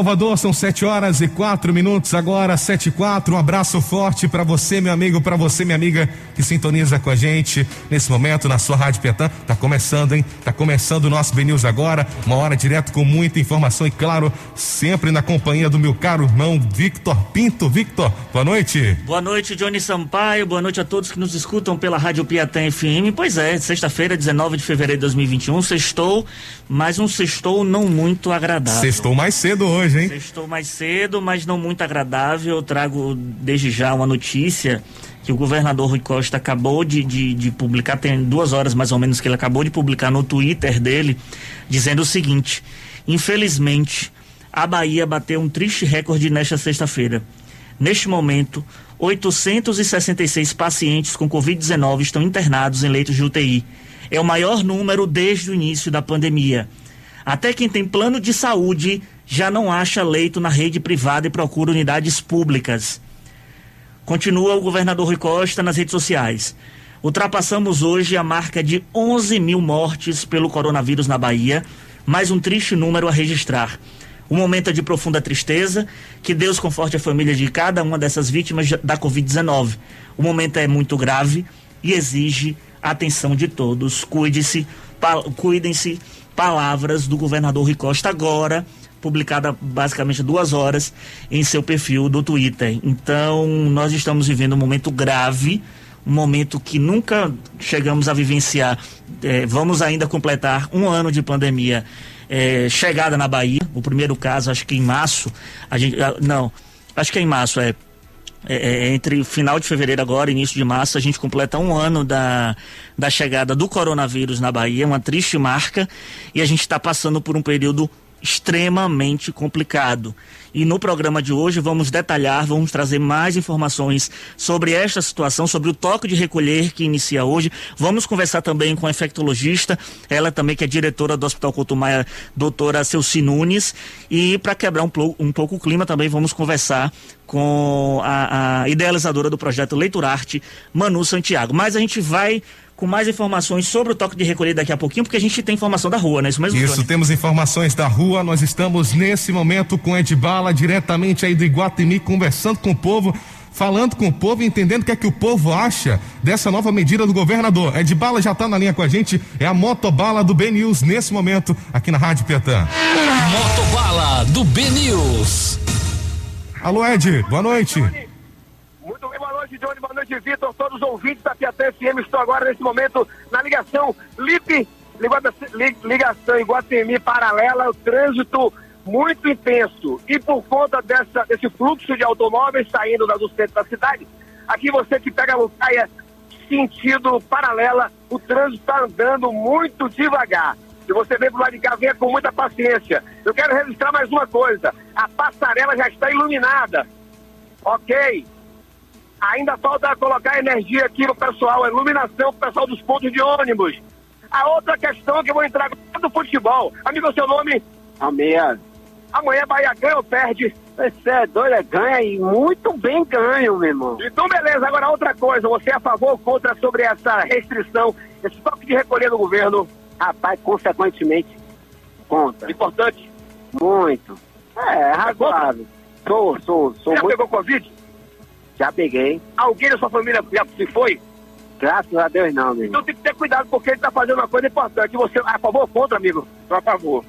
Salvador, são sete horas e quatro minutos agora, sete e quatro. Um abraço forte para você, meu amigo, para você, minha amiga, que sintoniza com a gente nesse momento na sua Rádio Petã. Tá começando, hein? Tá começando o nosso BNews agora, uma hora direto com muita informação e, claro, sempre na companhia do meu caro irmão Victor Pinto. Victor, boa noite. Boa noite, Johnny Sampaio. Boa noite a todos que nos escutam pela Rádio Piatã FM. Pois é, sexta-feira, 19 de fevereiro de 2021, sextou, mas um sextou não muito agradável. Sextou mais cedo hoje, hein? Estou mais cedo, mas não muito agradável. Eu trago desde já uma notícia que o governador Rui Costa acabou de, de, de, publicar, tem duas horas mais ou menos que ele acabou de publicar no Twitter dele, dizendo o seguinte: infelizmente, a Bahia bateu um triste recorde nesta sexta-feira. Neste momento, 866 pacientes com Covid-19 estão internados em leitos de UTI. É o maior número desde o início da pandemia. Até quem tem plano de saúde já não acha leito na rede privada e procura unidades públicas. Continua o governador Rui Costa nas redes sociais. Ultrapassamos hoje a marca de 11 mil mortes pelo coronavírus na Bahia, mais um triste número a registrar. Um momento de profunda tristeza, que Deus conforte a família de cada uma dessas vítimas da Covid-19. O momento é muito grave e exige a atenção de todos. Cuide-se, cuidem-se. Palavras do governador Rui Costa agora publicada basicamente duas horas em seu perfil do Twitter. Então, nós estamos vivendo um momento grave, um momento que nunca chegamos a vivenciar. É, vamos ainda completar um ano de pandemia. É, chegada na Bahia, o primeiro caso, acho que em março, a gente, ah, não, acho que é em março, é, é, é, entre final de fevereiro agora início de março, a gente completa um ano da, da chegada do coronavírus na Bahia, uma triste marca, e a gente está passando por um período extremamente complicado. E no programa de hoje vamos detalhar, vamos trazer mais informações sobre esta situação, sobre o toque de recolher que inicia hoje. Vamos conversar também com a infectologista, ela também que é diretora do Hospital Cotumaia, doutora Celci Nunes. E para quebrar um, um, pouco o clima também vamos conversar com a, a idealizadora do projeto Leiturarte, Manu Santiago. Mas a gente vai com mais informações sobre o toque de recolher daqui a pouquinho, porque a gente tem informação da rua, né? Isso mesmo? Isso, Tony? temos informações da rua. Nós estamos nesse momento com Edbala, diretamente aí do Iguatemi, conversando com o povo falando com o povo, entendendo o que é que o povo acha dessa nova medida do governador. Edbala já está na linha com a gente, é a motobala do B News nesse momento aqui na Rádio Petã. Motobala do B News. Alô Ed, boa noite. Noite, Johnny, boa noite, Vitor, todos os ouvintes da Piatã FM. Estou agora, nesse momento, na ligação LIP, ligação Iguatemi paralela, o trânsito muito intenso. E por conta dessa, desse fluxo de automóveis saindo do centro da cidade, aqui você que pega a Lucaia sentido paralela, o trânsito está andando muito devagar. Se você vem pro lado de cá, venha com muita paciência. Eu quero registrar mais uma coisa. A passarela já está iluminada. Ok? Ainda falta colocar energia aqui no pessoal, iluminação pro pessoal dos pontos de ônibus. A outra questão que eu vou entrar é do futebol. Amigo, seu nome? Almeida. Amanhã Bahia ganha ou perde? Você é doido, é ganha e muito bem ganho, meu irmão. Então, beleza. Agora, outra coisa. Você é a favor ou contra sobre essa restrição, esse toque de recolher do governo? Rapaz, consequentemente, contra. Importante? Muito. É, razoável. Sou, sou, sou. Já muito... pegou Covid? Já peguei. Alguém da sua família já se foi? Graças a Deus não, meu Então tem que ter cuidado porque ele está fazendo uma coisa importante. Você é a favor ou contra, amigo? A favor.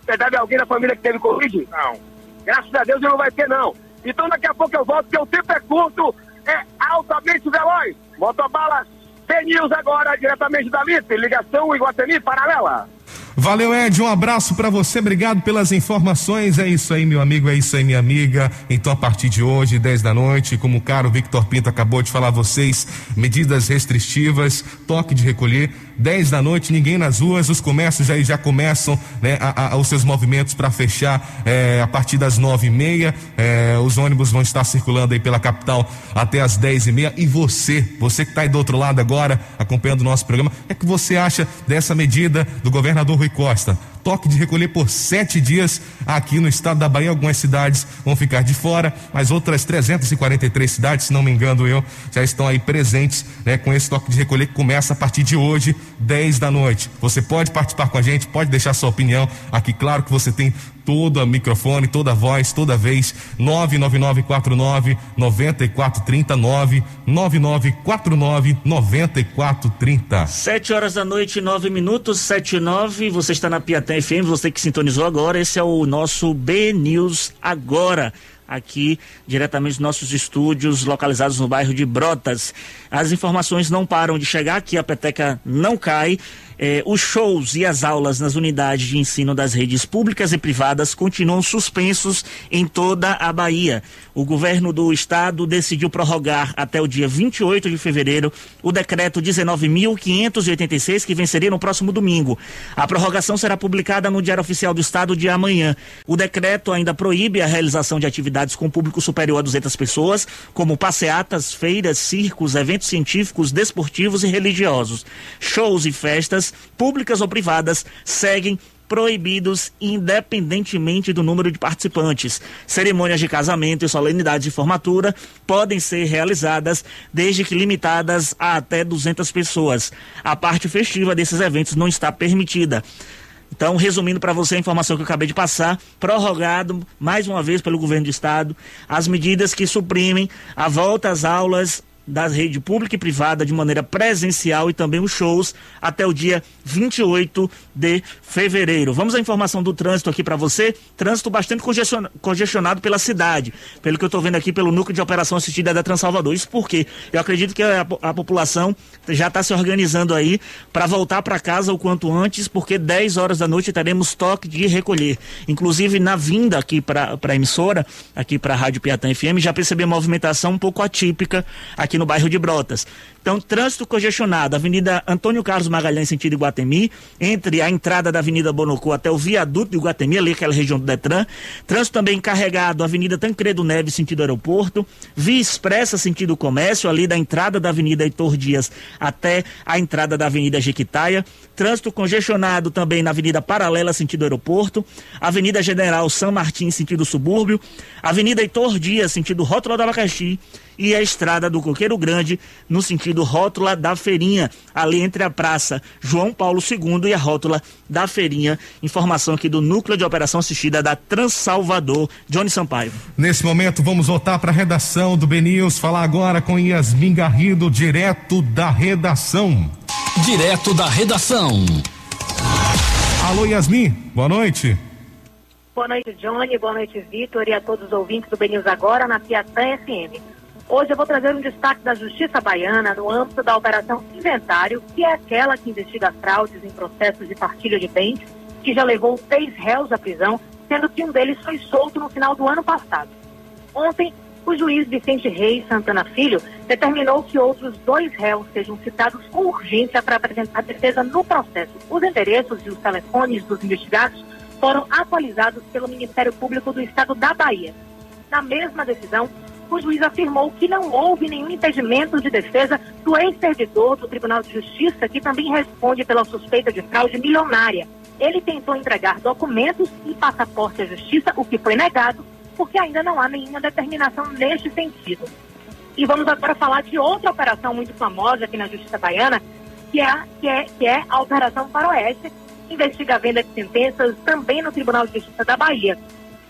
Você deve alguém da família que teve Covid? Não. Graças a Deus ele não vai ter, não. Então daqui a pouco eu volto, porque o tempo é curto, é altamente veloz. Motobala C-News agora, diretamente da LIP, ligação Iguatemi, paralela. Valeu, Ed. Um abraço para você. Obrigado pelas informações. É isso aí, meu amigo. É isso aí, minha amiga. Então, a partir de hoje, 10 da noite, como o caro Victor Pinto acabou de falar a vocês, medidas restritivas, toque de recolher 10 da noite, ninguém nas ruas, os comércios aí já começam né, a, a, os seus movimentos para fechar é, a partir das nove e meia. É, os ônibus vão estar circulando aí pela capital até as dez e meia. E você, você que está aí do outro lado agora, acompanhando o nosso programa, é que você acha dessa medida do governador Rui Costa? toque de recolher por sete dias aqui no estado da Bahia. Algumas cidades vão ficar de fora, mas outras 343 cidades, se não me engano eu, já estão aí presentes né, com esse toque de recolher que começa a partir de hoje, 10 da noite. Você pode participar com a gente, pode deixar sua opinião aqui. Claro que você tem todo microfone, toda voz, toda vez. 99949 9430 99949 9430. Sete horas da noite, nove minutos, sete e nove. Você está na Piatã FM, você que sintonizou agora. Esse é o nosso B News Agora aqui diretamente dos nossos estúdios localizados no bairro de Brotas. As informações não param de chegar aqui, a peteca não cai eh, os shows e as aulas nas unidades de ensino das redes públicas e privadas continuam suspensos em toda a Bahia. O governo do estado decidiu prorrogar até o dia 28 de fevereiro o decreto 19.586, que venceria no próximo domingo. A prorrogação será publicada no Diário Oficial do Estado de amanhã. O decreto ainda proíbe a realização de atividades com público superior a 200 pessoas, como passeatas, feiras, circos, eventos científicos, desportivos e religiosos. Shows e festas públicas ou privadas, seguem proibidos independentemente do número de participantes. Cerimônias de casamento e solenidades de formatura podem ser realizadas desde que limitadas a até 200 pessoas. A parte festiva desses eventos não está permitida. Então, resumindo para você a informação que eu acabei de passar, prorrogado mais uma vez pelo governo do estado as medidas que suprimem a volta às aulas da rede pública e privada de maneira presencial e também os shows até o dia 28 de fevereiro. Vamos à informação do trânsito aqui para você. Trânsito bastante congestionado pela cidade, pelo que eu estou vendo aqui pelo núcleo de operação assistida da Transalvador. Isso porque eu acredito que a, a população já está se organizando aí para voltar para casa o quanto antes, porque 10 horas da noite teremos toque de recolher. Inclusive na vinda aqui para a emissora, aqui para a Rádio Piatã FM, já percebi a movimentação um pouco atípica aqui aqui no bairro de Brotas. Então, trânsito congestionado, Avenida Antônio Carlos Magalhães, sentido Iguatemi, entre a entrada da Avenida Bonocô até o viaduto de Iguatemi, ali aquela região do Detran. Trânsito também carregado, Avenida Tancredo Neves, sentido aeroporto. Via expressa, sentido comércio, ali da entrada da Avenida Heitor Dias até a entrada da Avenida Jequitaia. Trânsito congestionado também na Avenida Paralela, sentido aeroporto. Avenida General São Martins, sentido subúrbio. Avenida Heitor Dias, sentido Rótula do Abacaxi e a estrada do Coqueiro Grande, no sentido rótula da Feirinha, ali entre a Praça João Paulo II e a rótula da Feirinha. Informação aqui do Núcleo de Operação Assistida da Transalvador, Johnny Sampaio. Nesse momento, vamos voltar para a redação do BNews, falar agora com Yasmin Garrido, direto da redação. Direto da redação. Alô, Yasmin, boa noite. Boa noite, Johnny. Boa noite, Vitor, e a todos os ouvintes do BNews Agora na Piatã FM. Hoje eu vou trazer um destaque da Justiça Baiana no âmbito da Operação Inventário, que é aquela que investiga fraudes em processos de partilha de bens, que já levou seis réus à prisão, sendo que um deles foi solto no final do ano passado. Ontem, o juiz Vicente Reis Santana Filho determinou que outros dois réus sejam citados com urgência para apresentar defesa no processo. Os endereços e os telefones dos investigados foram atualizados pelo Ministério Público do Estado da Bahia. Na mesma decisão, o juiz afirmou que não houve nenhum impedimento de defesa do ex-servidor do Tribunal de Justiça, que também responde pela suspeita de fraude milionária. Ele tentou entregar documentos e passaporte à Justiça, o que foi negado, porque ainda não há nenhuma determinação neste sentido. E vamos agora falar de outra operação muito famosa aqui na Justiça Baiana, que é, que é, que é a Operação Faroeste, que investiga a venda de sentenças também no Tribunal de Justiça da Bahia.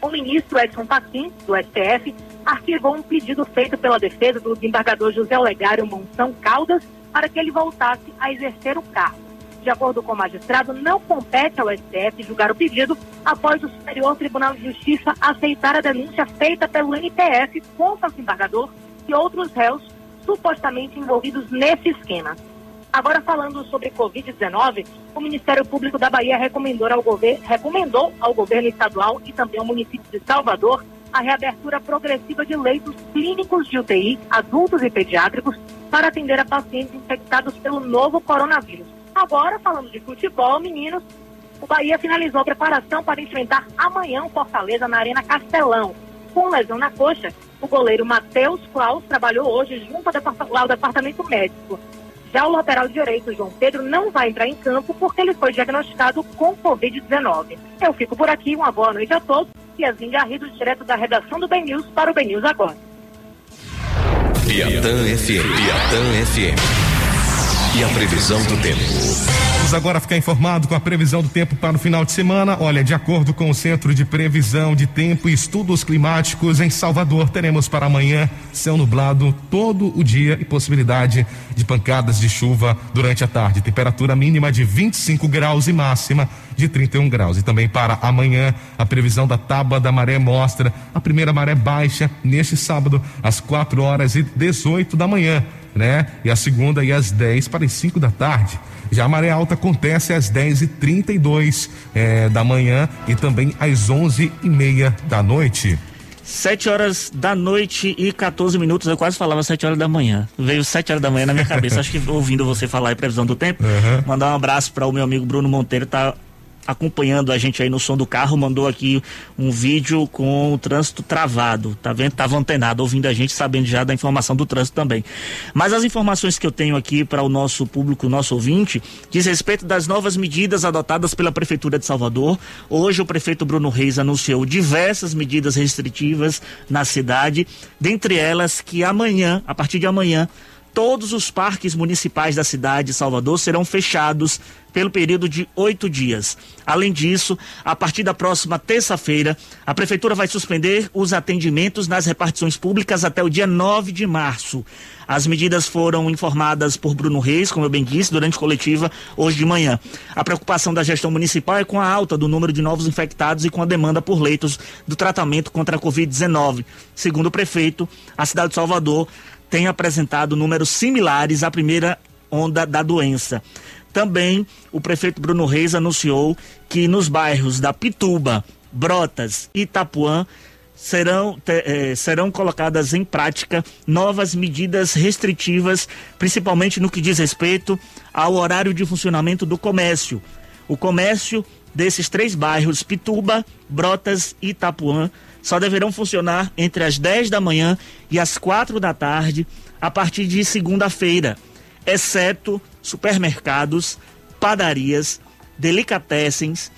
O ministro Edson Fachin, do STF, arquivou um pedido feito pela defesa do desembargador José Olegário Monção Caldas para que ele voltasse a exercer o cargo. De acordo com o magistrado, não compete ao STF julgar o pedido após o Superior Tribunal de Justiça aceitar a denúncia feita pelo NPF contra o desembargador e outros réus supostamente envolvidos nesse esquema. Agora falando sobre Covid-19, o Ministério Público da Bahia recomendou ao, governo, recomendou ao governo estadual e também ao município de Salvador a reabertura progressiva de leitos clínicos de UTI, adultos e pediátricos, para atender a pacientes infectados pelo novo coronavírus. Agora, falando de futebol, meninos, o Bahia finalizou a preparação para enfrentar amanhã o Fortaleza na Arena Castelão. Com lesão na coxa, o goleiro Matheus Klaus trabalhou hoje junto ao departamento médico. Já o lateral direito, João Pedro, não vai entrar em campo porque ele foi diagnosticado com Covid-19. Eu fico por aqui, uma boa noite a todos. Piazinho Garrido, direto da redação do Ben News para o Ben News agora. Piatã FM. Piatã FM. E a previsão do tempo. Vamos agora ficar informado com a previsão do tempo para o final de semana. Olha, de acordo com o Centro de Previsão de Tempo e Estudos Climáticos em Salvador, teremos para amanhã céu nublado todo o dia e possibilidade de pancadas de chuva durante a tarde. Temperatura mínima de 25 graus e máxima de 31 graus. E também para amanhã, a previsão da tábua da maré mostra a primeira maré baixa neste sábado, às 4 horas e 18 da manhã né? E a segunda e às 10 para as 5 da tarde. Já a maré alta acontece às 10 e 32 eh, da manhã e também às 11 e meia da noite. 7 horas da noite e 14 minutos, eu quase falava 7 horas da manhã. Veio 7 horas da manhã na minha cabeça. Acho que ouvindo você falar aí previsão do tempo, uhum. mandar um abraço para o meu amigo Bruno Monteiro, tá acompanhando a gente aí no som do carro, mandou aqui um vídeo com o trânsito travado, tá vendo? Tava antenado, ouvindo a gente, sabendo já da informação do trânsito também. Mas as informações que eu tenho aqui para o nosso público, nosso ouvinte, diz respeito das novas medidas adotadas pela Prefeitura de Salvador. Hoje o prefeito Bruno Reis anunciou diversas medidas restritivas na cidade, dentre elas que amanhã, a partir de amanhã, todos os parques municipais da cidade de Salvador serão fechados pelo período de oito dias. Além disso, a partir da próxima terça-feira, a Prefeitura vai suspender os atendimentos nas repartições públicas até o dia 9 de março. As medidas foram informadas por Bruno Reis, como eu bem disse, durante coletiva hoje de manhã. A preocupação da gestão municipal é com a alta do número de novos infectados e com a demanda por leitos do tratamento contra a Covid-19. Segundo o prefeito, a cidade de Salvador tem apresentado números similares à primeira onda da doença. Também o prefeito Bruno Reis anunciou que nos bairros da Pituba, Brotas e Itapuã serão, eh, serão colocadas em prática novas medidas restritivas, principalmente no que diz respeito ao horário de funcionamento do comércio. O comércio desses três bairros, Pituba, Brotas e Itapuã, só deverão funcionar entre as 10 da manhã e as 4 da tarde, a partir de segunda-feira, exceto supermercados, padarias, delicatessens,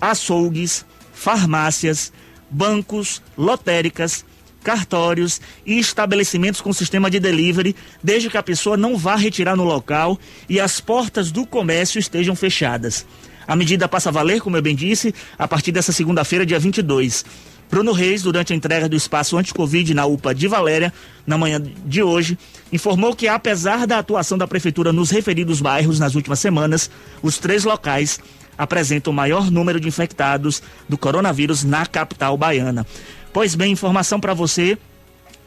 açougues, farmácias, bancos, lotéricas, cartórios e estabelecimentos com sistema de delivery, desde que a pessoa não vá retirar no local e as portas do comércio estejam fechadas. A medida passa a valer, como eu bem disse, a partir dessa segunda-feira, dia 22. Bruno Reis, durante a entrega do espaço anti-Covid na UPA de Valéria, na manhã de hoje, informou que, apesar da atuação da Prefeitura nos referidos bairros nas últimas semanas, os três locais apresentam o maior número de infectados do coronavírus na capital baiana. Pois bem, informação para você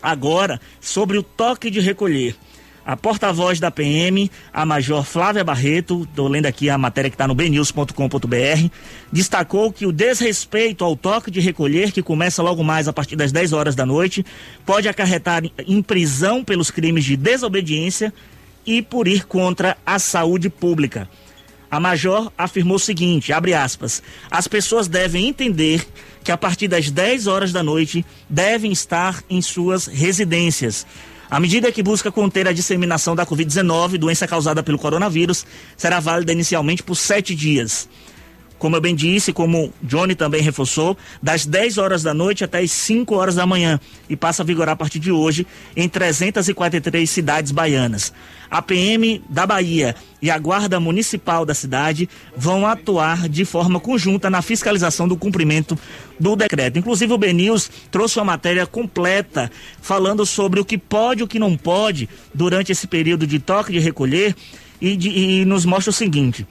agora sobre o toque de recolher. A porta-voz da PM, a Major Flávia Barreto, estou lendo aqui a matéria que está no bnews.com.br, destacou que o desrespeito ao toque de recolher, que começa logo mais a partir das 10 horas da noite, pode acarretar em prisão pelos crimes de desobediência e por ir contra a saúde pública. A Major afirmou o seguinte, abre aspas, as pessoas devem entender que a partir das 10 horas da noite devem estar em suas residências a medida que busca conter a disseminação da Covid-19, doença causada pelo coronavírus, será válida inicialmente por sete dias. Como eu bem disse, como Johnny também reforçou, das 10 horas da noite até as 5 horas da manhã e passa a vigorar a partir de hoje em 343 cidades baianas. A PM da Bahia e a Guarda Municipal da cidade vão atuar de forma conjunta na fiscalização do cumprimento do decreto. Inclusive o BNews trouxe uma matéria completa falando sobre o que pode e o que não pode durante esse período de toque de recolher e, de, e nos mostra o seguinte.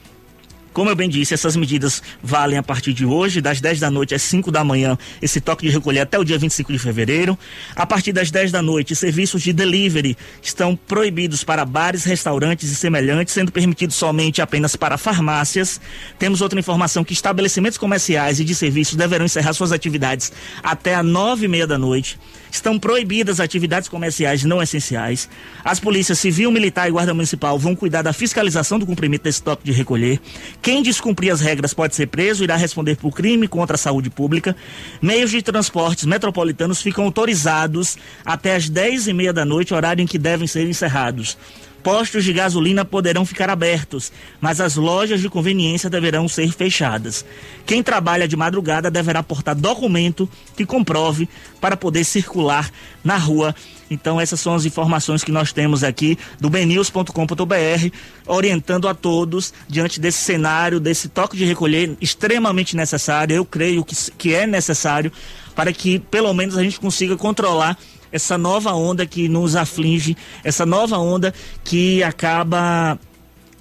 Como eu bem disse, essas medidas valem a partir de hoje, das 10 da noite às 5 da manhã, esse toque de recolher até o dia 25 de fevereiro. A partir das 10 da noite, serviços de delivery estão proibidos para bares, restaurantes e semelhantes, sendo permitidos somente apenas para farmácias. Temos outra informação que estabelecimentos comerciais e de serviços deverão encerrar suas atividades até às 9 e meia da noite. Estão proibidas atividades comerciais não essenciais. As polícias civil, militar e guarda municipal vão cuidar da fiscalização do cumprimento desse toque de recolher. Quem descumprir as regras pode ser preso, irá responder por crime contra a saúde pública. Meios de transportes metropolitanos ficam autorizados até as 10 e meia da noite, horário em que devem ser encerrados. Postos de gasolina poderão ficar abertos, mas as lojas de conveniência deverão ser fechadas. Quem trabalha de madrugada deverá portar documento que comprove para poder circular na rua. Então, essas são as informações que nós temos aqui do benews.com.br, orientando a todos diante desse cenário, desse toque de recolher extremamente necessário. Eu creio que, que é necessário para que, pelo menos, a gente consiga controlar essa nova onda que nos aflige, essa nova onda que acaba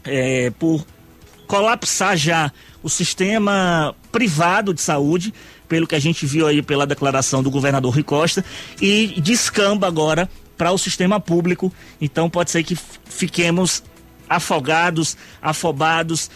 é, por colapsar já o sistema privado de saúde, pelo que a gente viu aí pela declaração do governador Rui Costa, e descamba agora para o sistema público. Então pode ser que fiquemos afogados, afobados,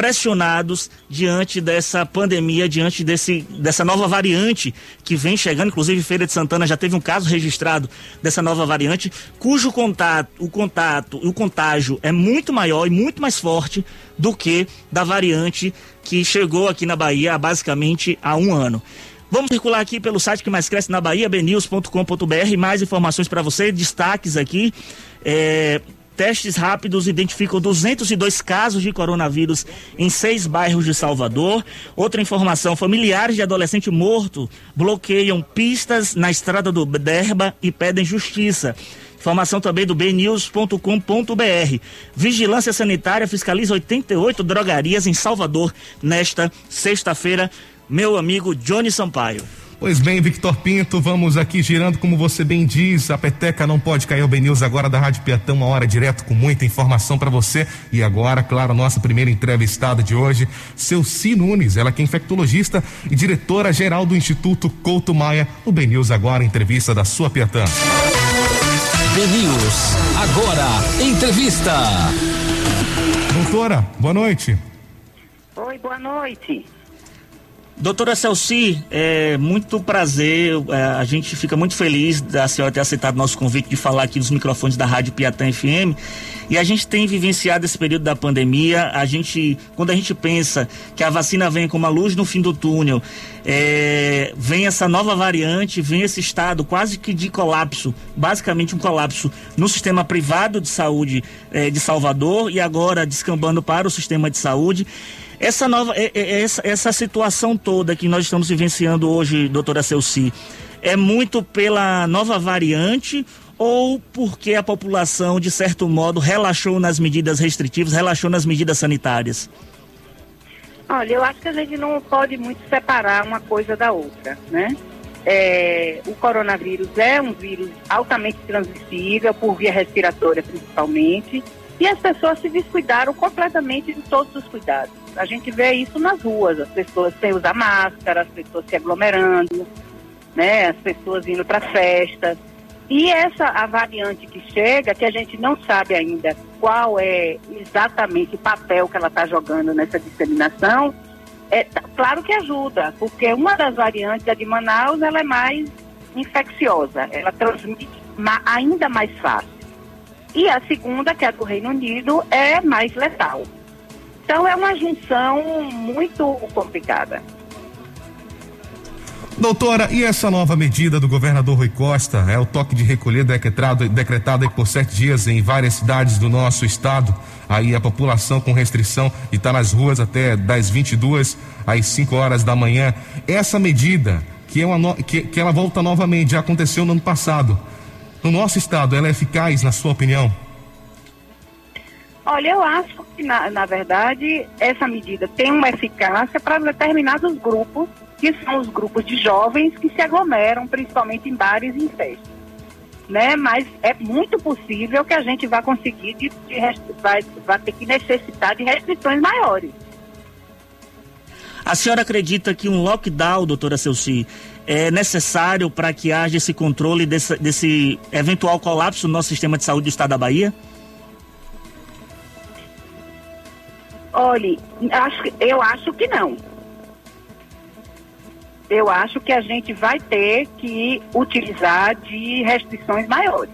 pressionados diante dessa pandemia, diante desse, dessa nova variante que vem chegando. Inclusive, Feira de Santana já teve um caso registrado dessa nova variante, cujo contato, o contato, o contágio é muito maior e muito mais forte do que da variante que chegou aqui na Bahia basicamente há um ano. Vamos circular aqui pelo site que mais cresce na Bahia, bnews.com.br, mais informações para você, destaques aqui. É, Testes rápidos identificam 202 casos de coronavírus em seis bairros de Salvador. Outra informação: familiares de adolescente morto bloqueiam pistas na estrada do Derba e pedem justiça. Informação também do bnews.com.br. Vigilância Sanitária fiscaliza 88 drogarias em Salvador nesta sexta-feira. Meu amigo Johnny Sampaio. Pois bem, Victor Pinto, vamos aqui girando, como você bem diz, a peteca não pode cair o BNews agora da Rádio Piatão, uma hora direto com muita informação para você. E agora, claro, nossa primeira entrevistada de hoje, seu C. Nunes, ela que é infectologista e diretora-geral do Instituto Couto Maia. O BNews agora, entrevista da sua Piatã. BNews, agora, entrevista. Doutora, boa noite. Oi, boa noite. Doutora Celci, é muito prazer, é, a gente fica muito feliz da senhora ter aceitado nosso convite de falar aqui nos microfones da Rádio Piatã FM. E a gente tem vivenciado esse período da pandemia. A gente, quando a gente pensa que a vacina vem como a luz no fim do túnel, é, vem essa nova variante, vem esse estado quase que de colapso, basicamente um colapso no sistema privado de saúde é, de Salvador e agora descambando para o sistema de saúde. Essa nova, é, é, essa, essa situação toda que nós estamos vivenciando hoje, doutora Celci, é muito pela nova variante ou porque a população, de certo modo, relaxou nas medidas restritivas, relaxou nas medidas sanitárias? Olha, eu acho que a gente não pode muito separar uma coisa da outra, né? É, o coronavírus é um vírus altamente transmissível, por via respiratória principalmente, e as pessoas se descuidaram completamente de todos os cuidados. A gente vê isso nas ruas, as pessoas sem usar máscara, as pessoas se aglomerando, né, as pessoas indo para festas. E essa a variante que chega, que a gente não sabe ainda qual é exatamente o papel que ela está jogando nessa disseminação, é claro que ajuda, porque uma das variantes, a de Manaus, ela é mais infecciosa, ela transmite ainda mais fácil. E a segunda, que é a do Reino Unido, é mais letal. Então é uma junção muito complicada. Doutora, e essa nova medida do governador Rui Costa, é o toque de recolher decretado, decretado por sete dias em várias cidades do nosso estado, aí a população com restrição de estar nas ruas até das 22 às 5 horas da manhã. Essa medida, que, é uma, que, que ela volta novamente, já aconteceu no ano passado, no nosso estado, ela é eficaz, na sua opinião? Olha, eu acho que, na, na verdade, essa medida tem uma eficácia para determinados grupos, que são os grupos de jovens que se aglomeram, principalmente em bares e em festas. Né? Mas é muito possível que a gente vá conseguir, de, de, vai, vai ter que necessitar de restrições maiores. A senhora acredita que um lockdown, doutora Celci, é necessário para que haja esse controle desse, desse eventual colapso no nosso sistema de saúde do estado da Bahia? Olhe, acho, eu acho que não. Eu acho que a gente vai ter que utilizar de restrições maiores.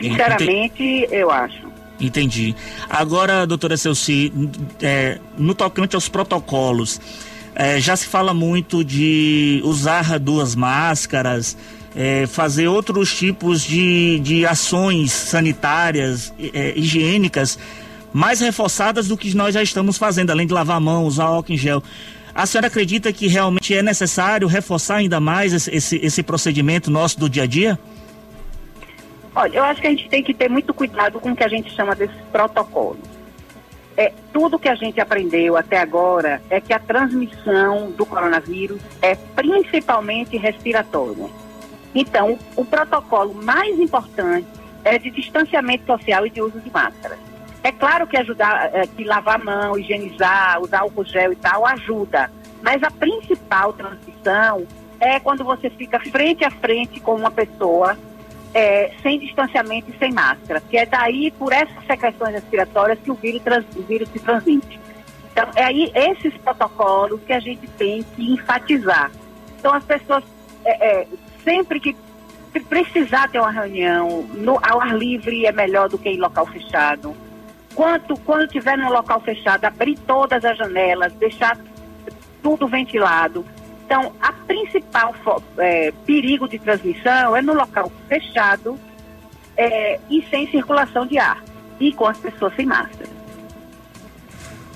Sinceramente, eu acho. Entendi. Agora, doutora Celci, é, no tocante aos protocolos, é, já se fala muito de usar duas máscaras, é, fazer outros tipos de, de ações sanitárias, é, higiênicas, mais reforçadas do que nós já estamos fazendo, além de lavar a mão, usar álcool em gel. A senhora acredita que realmente é necessário reforçar ainda mais esse, esse, esse procedimento nosso do dia a dia? Olha, eu acho que a gente tem que ter muito cuidado com o que a gente chama desses protocolos. É, tudo que a gente aprendeu até agora é que a transmissão do coronavírus é principalmente respiratória. Então, o protocolo mais importante é de distanciamento social e de uso de máscara. É claro que ajudar, é, que lavar a mão, higienizar, usar álcool gel e tal ajuda, mas a principal transmissão é quando você fica frente a frente com uma pessoa é, sem distanciamento e sem máscara, que é daí, por essas secreções respiratórias, que o vírus, trans, o vírus se transmite. Então, é aí esses protocolos que a gente tem que enfatizar. Então, as pessoas, é, é, sempre que precisar ter uma reunião no, ao ar livre, é melhor do que em local fechado. Quanto, quando estiver no local fechado, abrir todas as janelas, deixar tudo ventilado então, a principal é, perigo de transmissão é no local fechado é, e sem circulação de ar e com as pessoas sem máscara.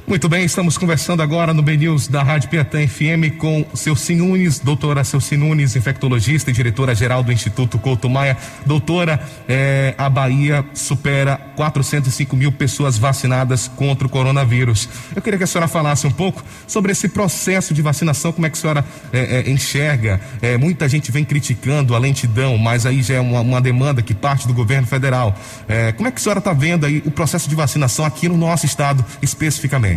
Muito bem, estamos conversando agora no Ben News da Rádio Piatã FM com Celci Nunes, doutora Celci Nunes, infectologista e diretora-geral do Instituto Couto Maia. Doutora, eh, a Bahia supera 405 mil pessoas vacinadas contra o coronavírus. Eu queria que a senhora falasse um pouco sobre esse processo de vacinação, como é que a senhora eh, eh, enxerga. muita gente vem criticando a lentidão, mas aí já é uma, uma demanda que parte do governo federal. como é que a senhora está vendo aí o processo de vacinação aqui no nosso estado especificamente?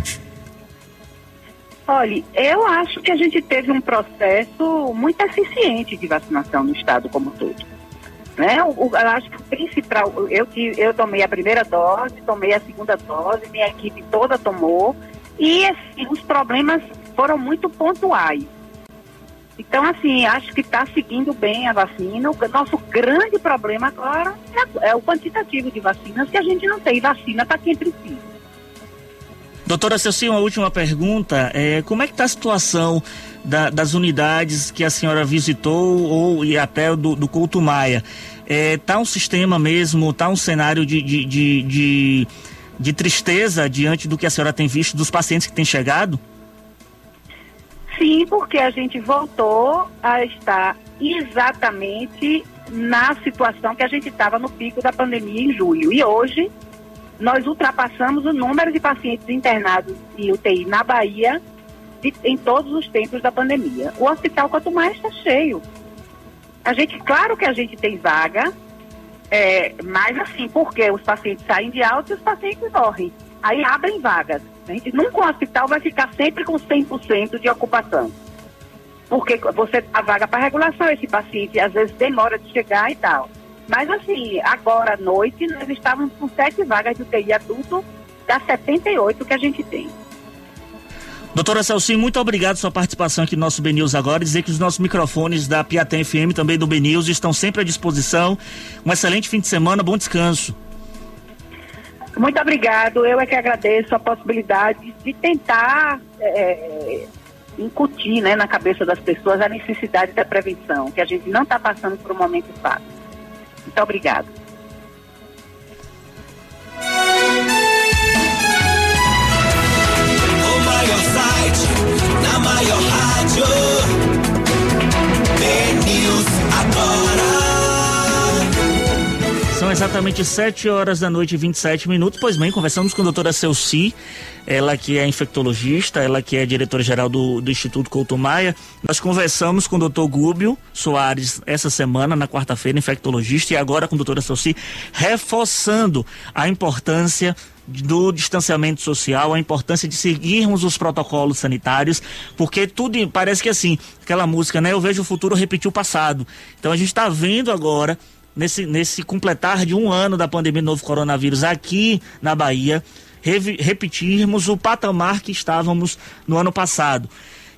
Olha, eu acho que a gente teve um processo muito eficiente de vacinação no estado como todo. Né? Eu, acho que o principal, eu, eu tomei a primeira dose, tomei a segunda dose, minha equipe toda tomou, e assim, os problemas foram muito pontuais. Então, assim, acho que está seguindo bem a vacina. O nosso grande problema agora é, é o quantitativo de vacinas, que a gente não tem vacina para quem precisa. Doutora Celci, uma última pergunta. É, como é que está a situação da, das unidades que a senhora visitou ou e até do, do Couto Maia? Está é, um sistema mesmo, está um cenário de, de, de, de, de tristeza diante do que a senhora tem visto dos pacientes que têm chegado? Sim, porque a gente voltou a estar exatamente na situação que a gente estava no pico da pandemia em julho. E hoje nós ultrapassamos o número de pacientes internados em UTI na Bahia de, em todos os tempos da pandemia. O hospital quanto mais está cheio. A gente, claro que a gente tem vaga, é, mas assim, porque os pacientes saem de alta e os pacientes morrem. Aí abrem vagas. A gente nunca o hospital vai ficar sempre com 100% de ocupação. Porque você dá vaga para regulação, esse paciente às vezes demora de chegar e tal. Mas assim, agora à noite nós estávamos com sete vagas de UTI adulto das 78 que a gente tem. Doutora Celci, muito obrigado pela sua participação aqui no nosso BNews agora. Dizer que os nossos microfones da Piatã FM, também do BNews, estão sempre à disposição. Um excelente fim de semana, bom descanso. Muito obrigado. Eu é que agradeço a possibilidade de tentar é, incutir né, na cabeça das pessoas a necessidade da prevenção, que a gente não está passando por um momento fácil. Muito obrigado. O maior site, na maior rádio. Agora. São exatamente 7 horas da noite e 27 minutos. Pois bem, conversamos com a doutora Celci, ela que é infectologista, ela que é diretora-geral do, do Instituto Couto Maia. Nós conversamos com o doutor Gúbio Soares essa semana, na quarta-feira, infectologista, e agora com a doutora Celci, reforçando a importância do distanciamento social, a importância de seguirmos os protocolos sanitários, porque tudo parece que assim, aquela música, né? Eu vejo o futuro repetir o passado. Então a gente está vendo agora nesse, nesse completar de um ano da pandemia do novo coronavírus aqui na Bahia, repetirmos o patamar que estávamos no ano passado.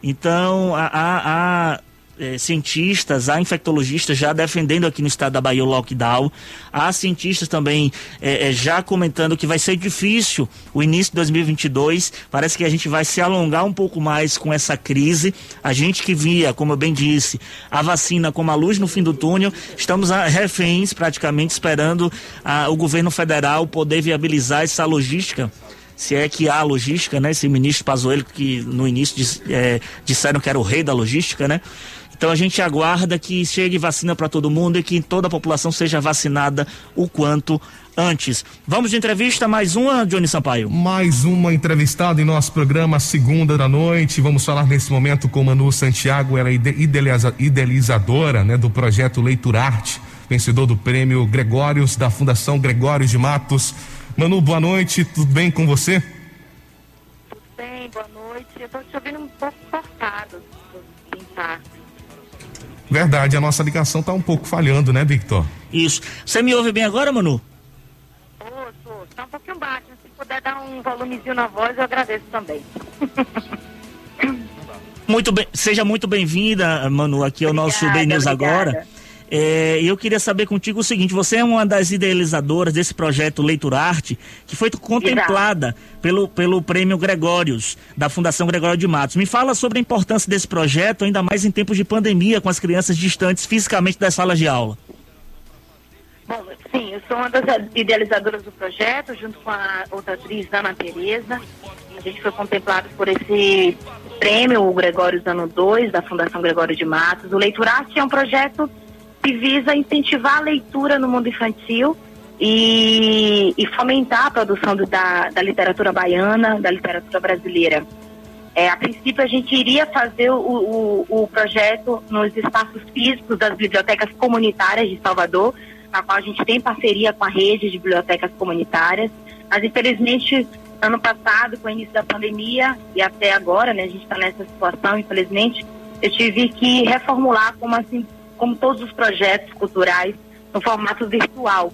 Então, a, eh, cientistas, há infectologistas já defendendo aqui no estado da Bahia o lockdown, há cientistas também eh, eh, já comentando que vai ser difícil o início de 2022. Parece que a gente vai se alongar um pouco mais com essa crise. A gente que via, como eu bem disse, a vacina como a luz no fim do túnel, estamos a reféns praticamente esperando a, o governo federal poder viabilizar essa logística se é que há logística, né? Esse ministro Pazuello que no início diz, é, disseram que era o rei da logística, né? Então a gente aguarda que chegue vacina para todo mundo e que toda a população seja vacinada o quanto antes. Vamos de entrevista, mais uma, Johnny Sampaio. Mais uma entrevistada em nosso programa, segunda da noite. Vamos falar nesse momento com Manu Santiago, ela é idealiza, idealizadora né, do projeto Leiturarte, vencedor do prêmio Gregórios da Fundação Gregórios de Matos. Manu, boa noite, tudo bem com você? Tudo bem, boa noite. Eu estou te ouvindo um pouco cortado. Limpar. Verdade, a nossa ligação está um pouco falhando, né, Victor? Isso. Você me ouve bem agora, Manu? Ouço, está um pouquinho baixo. Se puder dar um volumezinho na voz, eu agradeço também. Muito bem, seja muito bem-vinda, Manu, aqui ao nosso Obrigada, Bem News obrigada. agora. É, eu queria saber contigo o seguinte: você é uma das idealizadoras desse projeto Leitura Arte, que foi contemplada pelo, pelo Prêmio Gregórios, da Fundação Gregório de Matos. Me fala sobre a importância desse projeto, ainda mais em tempos de pandemia, com as crianças distantes fisicamente das salas de aula. Bom, sim, eu sou uma das idealizadoras do projeto, junto com a outra atriz, Ana Tereza. A gente foi contemplado por esse prêmio, o Gregórios Ano 2, da Fundação Gregório de Matos. O Leituraste é um projeto que visa incentivar a leitura no mundo infantil e, e fomentar a produção do- da, da literatura baiana, da literatura brasileira. É, a princípio, a gente iria fazer o, o, o projeto nos espaços físicos das bibliotecas comunitárias de Salvador, na qual a gente tem parceria com a rede de bibliotecas comunitárias. Mas, infelizmente, ano passado, com o início da pandemia e até agora, né, a gente está nessa situação, infelizmente, eu tive que reformular como assim, como todos os projetos culturais no formato virtual.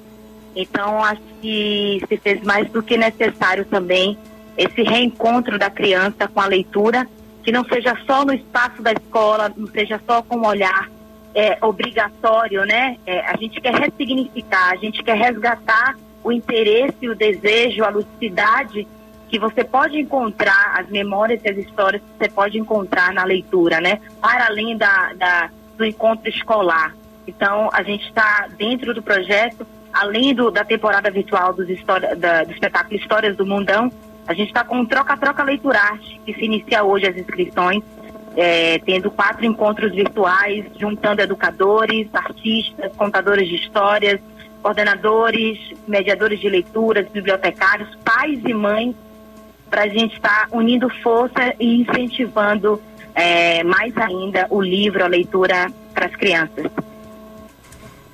Então, acho que se fez mais do que necessário também esse reencontro da criança com a leitura, que não seja só no espaço da escola, não seja só com um olhar é, obrigatório, né? É, a gente quer ressignificar, a gente quer resgatar o interesse, o desejo, a ludicidade que você pode encontrar, as memórias e as histórias que você pode encontrar na leitura, né? Para além da, da- do encontro escolar. Então, a gente está dentro do projeto, além do- da temporada virtual dos história, da- do espetáculo Histórias do Mundão, a gente está com o Troca-Troca Leiturarte, que se inicia hoje as inscrições, é, tendo quatro encontros virtuais, juntando educadores, artistas, contadores de histórias, coordenadores, mediadores de leituras, bibliotecários, pais e mães, para a gente estar unindo força e incentivando é, mais ainda o livro, a leitura para as crianças.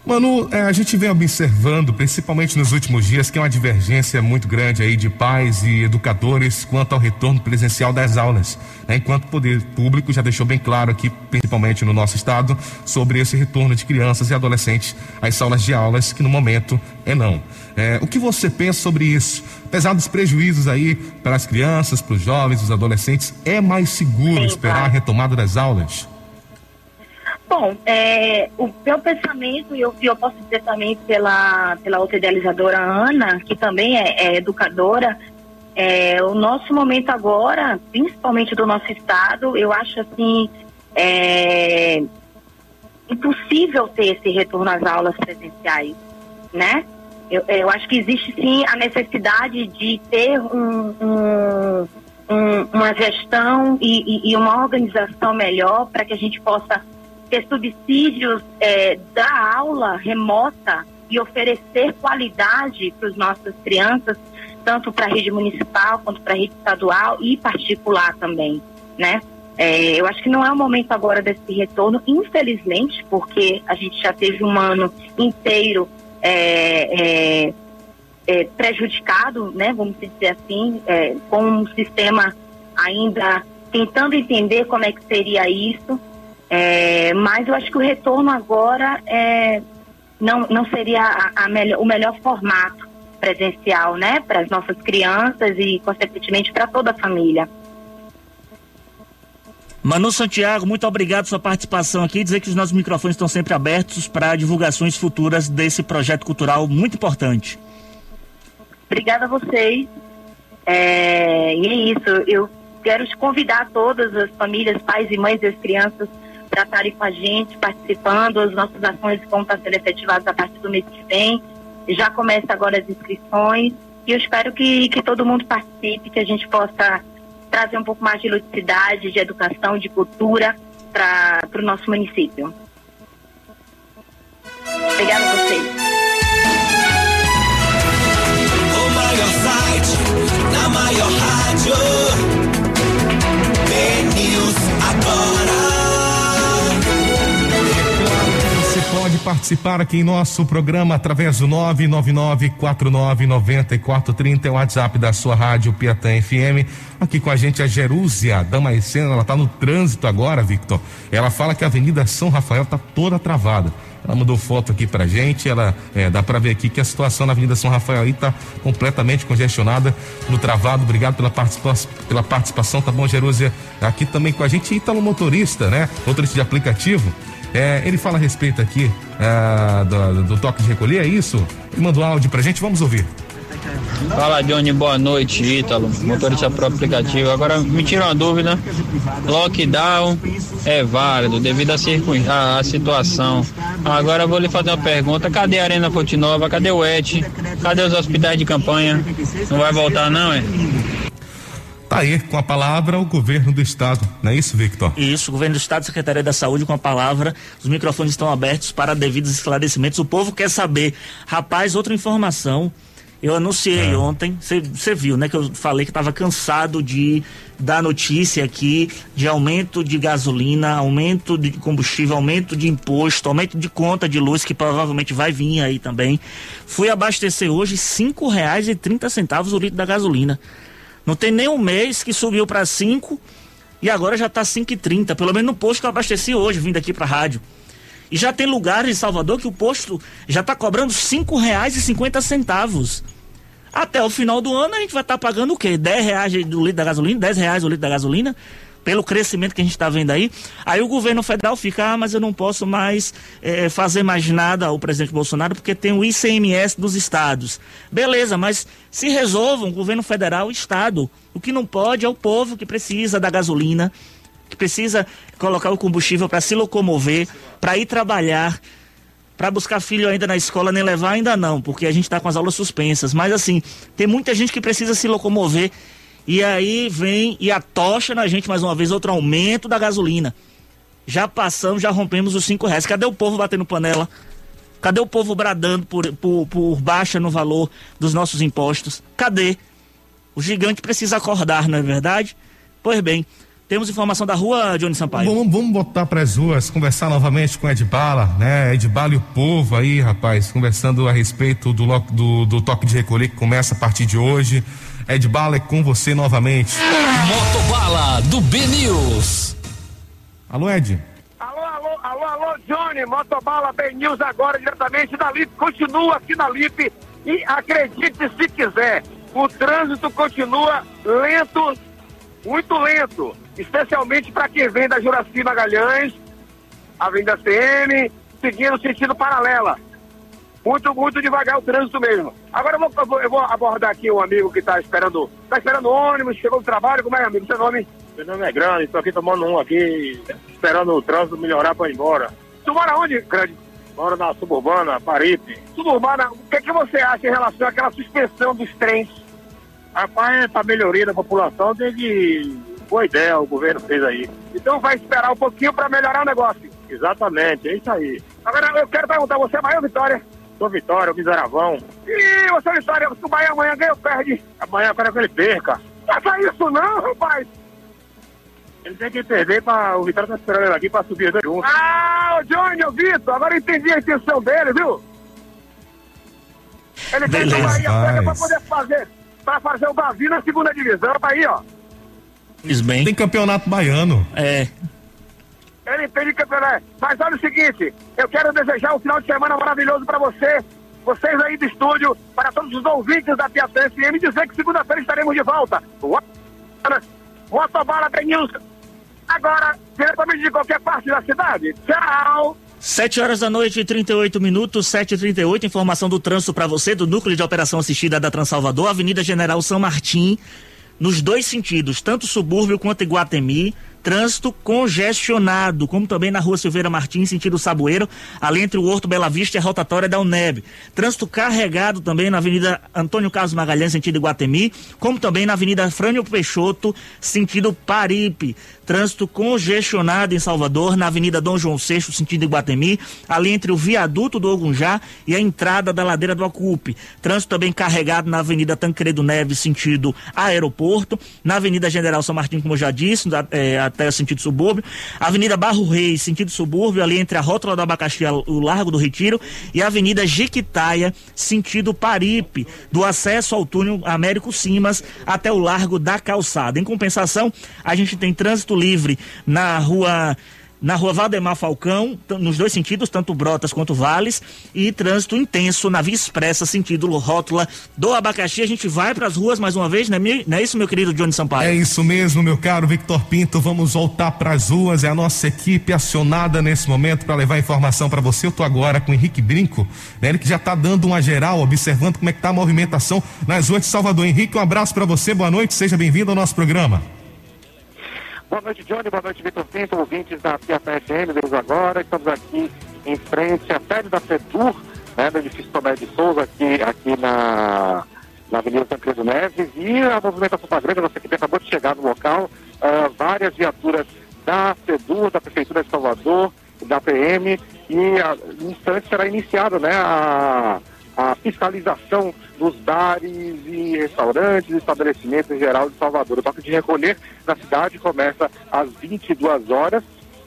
Manu, eh, a gente vem observando, principalmente nos últimos dias, que é uma divergência muito grande aí de pais e educadores quanto ao retorno presencial das aulas. né? Enquanto o poder público já deixou bem claro aqui, principalmente no nosso estado, sobre esse retorno de crianças e adolescentes às salas de aulas, que no momento é não. Eh, o que você pensa sobre isso? Apesar dos prejuízos aí para as crianças, para os jovens, os adolescentes, é mais seguro Sim, esperar a retomada das aulas? Bom, é, o meu pensamento, e eu, eu posso dizer também pela, pela outra idealizadora Ana, que também é, é educadora, é, o nosso momento agora, principalmente do nosso estado, eu acho assim, é, impossível ter esse retorno às aulas presenciais, né? Eu, eu acho que existe sim a necessidade de ter um, um- um- uma gestão e, e- e uma organização melhor para que a gente possa ter subsídios é, da aula remota e oferecer qualidade para as nossas crianças, tanto para a rede municipal quanto para a rede estadual e particular também, né? É, eu acho que não é o momento agora desse retorno, infelizmente, porque a gente já teve um ano inteiro é, é, é, prejudicado, né? Vamos dizer assim, é, com um sistema ainda tentando entender como é que seria isso. É, mas eu acho que o retorno agora é, não, não seria a, a melhor, o melhor formato presencial, né? Para as nossas crianças e, consequentemente, para toda a família. Manu Santiago, muito obrigado pela sua participação aqui. Dizer que os nossos microfones estão sempre abertos para divulgações futuras desse projeto cultural muito importante. Obrigada a vocês. É, e é isso. Eu quero te convidar todas as famílias, pais e mães das crianças para estarem com a gente, participando. As nossas ações vão estar sendo efetivadas a partir do mês que vem. Já começa agora as inscrições. E eu espero que, que todo mundo participe, que a gente possa trazer um pouco mais de ludicidade, de educação, de cultura para o nosso município. Obrigada a vocês. Participar aqui em nosso programa através do 999-499430, é o WhatsApp da sua rádio Piatã FM. Aqui com a gente a Jerúzia Damasceno, ela está no trânsito agora, Victor. Ela fala que a Avenida São Rafael está toda travada. Ela mandou foto aqui pra gente, ela é, dá para ver aqui que a situação na Avenida São Rafael aí tá completamente congestionada no travado. Obrigado pela participação, pela participação, tá bom, Jerúzia? Aqui também com a gente, Ítalo Motorista, né? Motorista de aplicativo. É, ele fala a respeito aqui é, do, do, toque de recolher, é isso? Ele mandou áudio pra gente, vamos ouvir. Fala Johnny, boa noite, Ítalo, motorista pro aplicativo. Agora me tira uma dúvida: lockdown é válido devido à, à situação. Agora vou lhe fazer uma pergunta: cadê a Arena Fonte Nova? Cadê o ET? Cadê os hospitais de campanha? Não vai voltar, não, é? Tá aí, com a palavra, o governo do estado. Não é isso, Victor? Isso, o governo do estado, Secretaria da Saúde, com a palavra. Os microfones estão abertos para devidos esclarecimentos. O povo quer saber. Rapaz, outra informação. Eu anunciei é. ontem, você viu, né? Que eu falei que estava cansado de dar notícia aqui de aumento de gasolina, aumento de combustível, aumento de imposto, aumento de conta de luz, que provavelmente vai vir aí também. Fui abastecer hoje cinco reais e trinta centavos o litro da gasolina. Não tem nem um mês que subiu para 5 e agora já está 5,30. Pelo menos no posto que eu abasteci hoje, vindo aqui para rádio. E já tem lugares em Salvador que o posto já está cobrando cinquenta centavos. Até o final do ano a gente vai estar tá pagando o quê? 10 reais do litro da gasolina, 10 reais o litro da gasolina pelo crescimento que a gente está vendo aí. Aí o governo federal fica, ah, mas eu não posso mais é, fazer mais nada ao presidente Bolsonaro porque tem o ICMS dos estados. Beleza, mas se resolvam, governo federal estado. O que não pode é o povo que precisa da gasolina, que precisa colocar o combustível para se locomover, para ir trabalhar para buscar filho ainda na escola, nem levar ainda não, porque a gente está com as aulas suspensas. Mas assim, tem muita gente que precisa se locomover e aí vem e atocha na gente mais uma vez outro aumento da gasolina. Já passamos, já rompemos os cinco reais. Cadê o povo batendo panela? Cadê o povo bradando por, por, por baixa no valor dos nossos impostos? Cadê? O gigante precisa acordar, não é verdade? Pois bem, temos informação da rua, Johnny Sampaio. Vamos, vamos botar para as ruas, conversar novamente com Ed Bala, né? Ed Bala e o povo aí, rapaz, conversando a respeito do, do, do toque de recolher que começa a partir de hoje. Ed Bala é com você novamente. Motobala do B News. Alô, Ed. Alô, alô, alô, alô, Johnny, Motobala B News agora diretamente da LIP, continua aqui na LIP e acredite se quiser, o trânsito continua lento, muito lento, especialmente para quem vem da Juraci Magalhães, Avenida CM, seguindo sentido paralela muito, muito devagar o trânsito mesmo. Agora eu vou, eu vou abordar aqui um amigo que está esperando, está esperando ônibus, chegou do trabalho, como é, amigo? Seu nome? Meu nome é Grande, estou aqui tomando um aqui, esperando o trânsito melhorar para ir embora. Tu mora onde, Grande? Moro na Suburbana, Paripe. Suburbana, o que, é que você acha em relação àquela suspensão dos trens? Rapaz, para melhoria da população, tem que... Boa ideia o governo fez aí. Então vai esperar um pouquinho para melhorar o negócio. Exatamente, é isso aí. Agora eu quero perguntar, você é maior Vitória? Sou Vitória, o Miseravão. Ih, você é Vitória, se o Bahia amanhã ganha ou perde? Amanhã eu quero que ele perca. Faça isso não, rapaz. Ele tem que perder para o Vitória tá esperando ele aqui para subir os dois juntos. Ah, o Johnny, o Vitor, agora entendi a intenção dele, viu? Ele tem que o Bahia pega para poder fazer, para fazer o Davi na segunda divisão, tá aí, ó. Bem. Tem campeonato baiano. É. Ele entende campeonato. Mas olha o seguinte, eu quero desejar um final de semana maravilhoso para você, vocês aí do estúdio, para todos os ouvintes da Piatã FM, dizer que segunda-feira estaremos de volta. Motobala tem news. agora diretamente de qualquer parte da cidade. Tchau! 7 horas da noite e 38 minutos, 7 e 38 Informação do trânsito para você, do Núcleo de Operação Assistida da Transalvador, Avenida General São Martim, nos dois sentidos, tanto subúrbio quanto Iguatemi trânsito congestionado, como também na rua Silveira Martins, sentido Saboeiro, ali entre o Horto Bela Vista e a rotatória da UNEB. Trânsito carregado também na Avenida Antônio Carlos Magalhães, sentido Iguatemi, como também na Avenida Frânio Peixoto, sentido Paripe. Trânsito congestionado em Salvador, na Avenida Dom João VI, sentido Iguatemi, ali entre o viaduto do Ogunjá e a entrada da ladeira do Acupe. Trânsito também carregado na Avenida Tancredo Neves, sentido aeroporto, na Avenida General São Martin, como eu já disse, é, até sentido subúrbio, Avenida Barro Reis, sentido subúrbio, ali entre a Rótula do Abacaxi o Largo do Retiro, e a Avenida Jequitaia, sentido Paripe, do acesso ao túnel Américo Simas até o Largo da Calçada. Em compensação, a gente tem trânsito livre na rua na rua Valdemar Falcão, nos dois sentidos, tanto Brotas quanto Vales, e trânsito intenso na Via Expressa, sentido rótula do Abacaxi. A gente vai para as ruas mais uma vez, não é, não é isso, meu querido Johnny Sampaio? É isso mesmo, meu caro Victor Pinto. Vamos voltar para as ruas. É a nossa equipe acionada nesse momento para levar informação para você. Eu estou agora com o Henrique Brinco, né? ele que já está dando uma geral, observando como é que está a movimentação nas ruas de Salvador. Henrique, um abraço para você, boa noite, seja bem-vindo ao nosso programa. Boa noite, Johnny. Boa noite, Vitor Pinto, ouvintes da Piatã FM. Desde agora, estamos aqui em frente à sede da FEDUR, né, do edifício Tomé de Souza, aqui, aqui na, na Avenida Tancredo Neves. E a movimentação está grande, nossa equipe acabou de chegar no local. Uh, várias viaturas da FEDUR, da Prefeitura de Salvador, da PM. E em instante será iniciada né, a fiscalização dos bares e restaurantes, estabelecimentos em geral de Salvador. O toque de recolher na cidade começa às 22 horas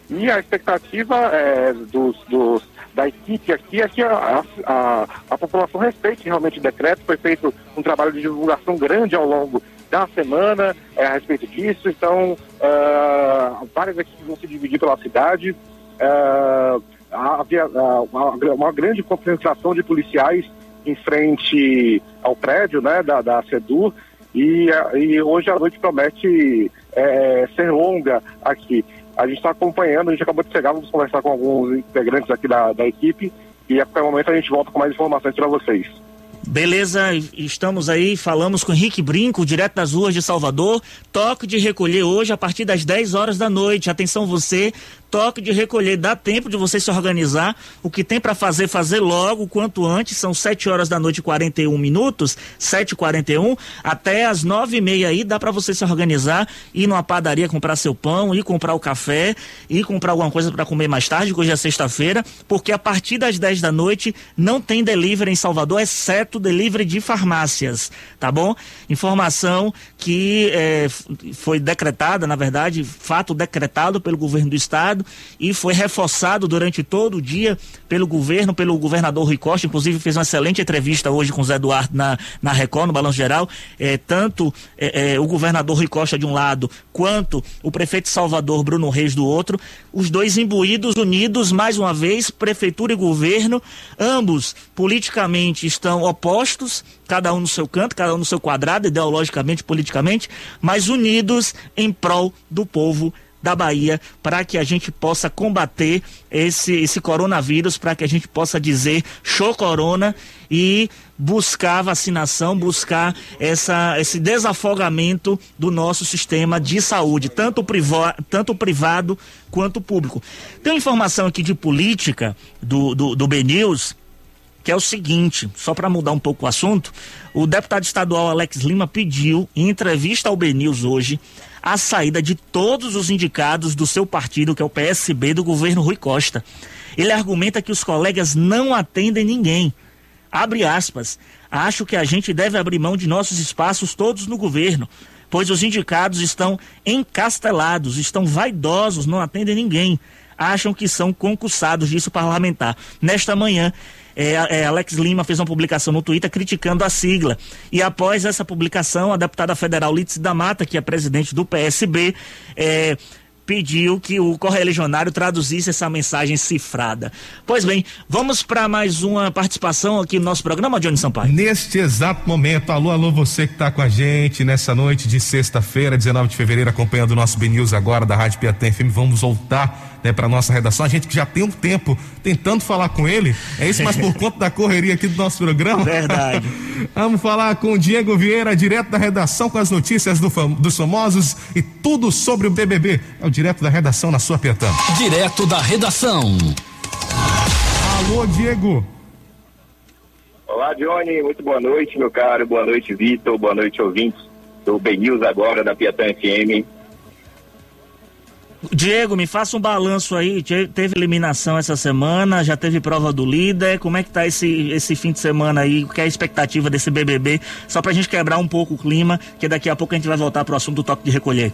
e a expectativa é, dos, dos, da equipe aqui é que a, a, a, população respeite realmente o decreto. Foi feito um trabalho de divulgação grande ao longo da semana é, a respeito disso. Então, uh, várias equipes vão se dividir pela cidade. Uh, havia uma, uma grande concentração de policiais em frente ao prédio né, da, da SEDUR e, e hoje a noite promete é, ser longa aqui. A gente está acompanhando, a gente acabou de chegar, vamos conversar com alguns integrantes aqui da, da equipe e a qualquer momento a gente volta com mais informações para vocês. Beleza, estamos aí, falamos com Henrique Brinco, direto das ruas de Salvador. Toque de recolher hoje a partir das 10 horas da noite. Atenção você, toque de recolher, dá tempo de você se organizar. O que tem para fazer, fazer logo, quanto antes. São 7 horas da noite e 41 minutos, 7 e 41 até as 9 e meia aí dá para você se organizar, ir numa padaria comprar seu pão, ir comprar o café, ir comprar alguma coisa para comer mais tarde, hoje é sexta-feira, porque a partir das 10 da noite não tem delivery em Salvador, exceto delivery de farmácias, tá bom? Informação que é, foi decretada, na verdade, fato decretado pelo governo do estado e foi reforçado durante todo o dia pelo governo, pelo governador Rui Costa, inclusive fez uma excelente entrevista hoje com o Zé Eduardo na, na Record, no Balanço Geral, é, tanto é, é, o governador Rui Costa de um lado, quanto o prefeito Salvador, Bruno Reis, do outro, os dois imbuídos, unidos, mais uma vez, prefeitura e governo, ambos politicamente estão opostos, cada um no seu canto, cada um no seu quadrado, ideologicamente, politicamente, mas unidos em prol do povo da Bahia para que a gente possa combater esse, esse coronavírus, para que a gente possa dizer show corona e buscar vacinação, buscar essa, esse desafogamento do nosso sistema de saúde, tanto, privo, tanto privado quanto público. Tem uma informação aqui de política do, do, do BNews, que é o seguinte, só para mudar um pouco o assunto, o deputado estadual Alex Lima pediu, em entrevista ao BNews hoje, a saída de todos os indicados do seu partido, que é o PSB, do governo Rui Costa. Ele argumenta que os colegas não atendem ninguém. Abre aspas. Acho que a gente deve abrir mão de nossos espaços todos no governo, pois os indicados estão encastelados, estão vaidosos, não atendem ninguém. Acham que são concursados disso parlamentar. Nesta manhã, é, é, Alex Lima fez uma publicação no Twitter criticando a sigla. E após essa publicação, a deputada federal Lídice da Mata, que é presidente do PSB, é, pediu que o correligionário traduzisse essa mensagem cifrada. Pois bem, vamos para mais uma participação aqui no nosso programa, Johnny Sampaio. Neste exato momento, alô, alô, você que está com a gente nessa noite de sexta-feira, 19 de fevereiro, acompanhando o nosso BNews agora da Rádio Piatã FM. Vamos voltar né, para nossa redação. A gente que já tem um tempo tentando falar com ele, é isso, mas por conta da correria aqui do nosso programa. Verdade. Vamos falar com o Diego Vieira, direto da redação, com as notícias do fam dos famosos e tudo sobre o BBB. É o direto da redação na sua Piatã. Direto da redação. Alô, Diego. Olá, Johnny. Muito boa noite, meu caro. Boa noite, Vitor. Boa noite, ouvintes do Ben News agora da Piatã FM. Diego, me faça um balanço aí. Teve eliminação essa semana, já teve prova do líder. Como é que tá esse, esse fim de semana aí? O que é a expectativa desse BBB? Só pra gente quebrar um pouco o clima, que daqui a pouco a gente vai voltar pro assunto do toque de recolher.